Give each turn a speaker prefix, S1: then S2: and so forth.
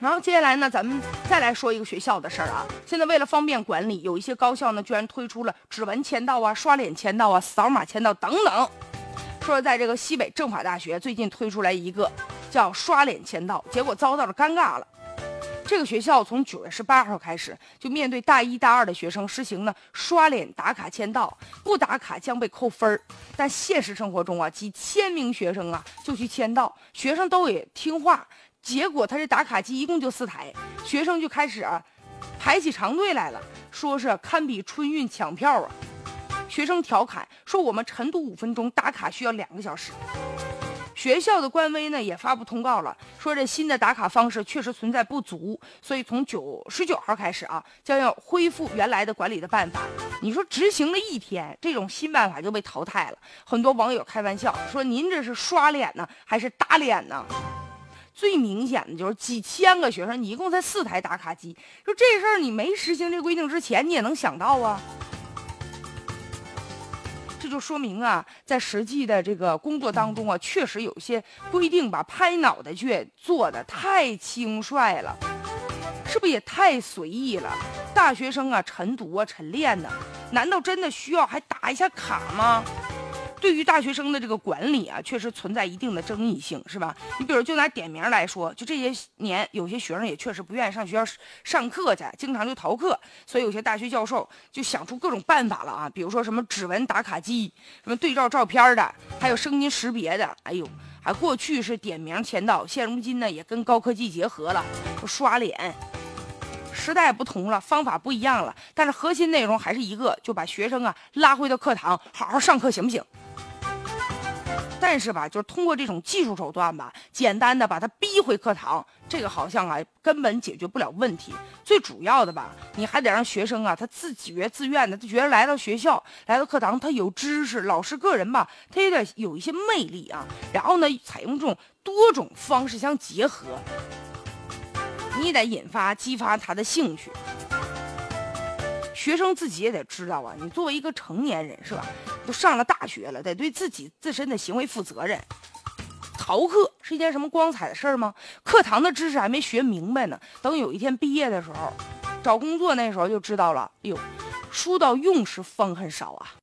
S1: 然后接下来呢，咱们再来说一个学校的事儿啊。现在为了方便管理，有一些高校呢，居然推出了指纹签到啊、刷脸签到啊、扫码签到等等。说在这个西北政法大学最近推出来一个叫刷脸签到，结果遭到了尴尬了。这个学校从九月十八号开始，就面对大一大二的学生实行呢刷脸打卡签到，不打卡将被扣分儿。但现实生活中啊，几千名学生啊就去签到，学生都也听话。结果他这打卡机一共就四台，学生就开始啊排起长队来了，说是堪比春运抢票啊。学生调侃说：“我们晨读五分钟，打卡需要两个小时。”学校的官微呢也发布通告了，说这新的打卡方式确实存在不足，所以从九十九号开始啊，将要恢复原来的管理的办法。你说执行了一天，这种新办法就被淘汰了。很多网友开玩笑说：“您这是刷脸呢，还是打脸呢？”最明显的就是几千个学生，你一共才四台打卡机。说这事儿你没实行这规定之前，你也能想到啊。这就说明啊，在实际的这个工作当中啊，确实有些规定吧，拍脑袋去做的太轻率了，是不是也太随意了？大学生啊，晨读啊，晨练呢，难道真的需要还打一下卡吗？对于大学生的这个管理啊，确实存在一定的争议性，是吧？你比如就拿点名来说，就这些年有些学生也确实不愿意上学校上课去，经常就逃课，所以有些大学教授就想出各种办法了啊，比如说什么指纹打卡机，什么对照照片的，还有声音识别的，哎呦，还过去是点名签到，现如今呢也跟高科技结合了，刷脸。时代不同了，方法不一样了，但是核心内容还是一个，就把学生啊拉回到课堂，好好上课，行不行？但是吧，就是通过这种技术手段吧，简单的把他逼回课堂，这个好像啊根本解决不了问题。最主要的吧，你还得让学生啊他自觉自愿的，他觉得来到学校，来到课堂，他有知识，老师个人吧，他有点有一些魅力啊。然后呢，采用这种多种方式相结合，你得引发激发他的兴趣。学生自己也得知道啊，你作为一个成年人是吧？都上了大学了，得对自己自身的行为负责任。逃课是一件什么光彩的事儿吗？课堂的知识还没学明白呢，等有一天毕业的时候，找工作那时候就知道了。哎呦，书到用时方恨少啊。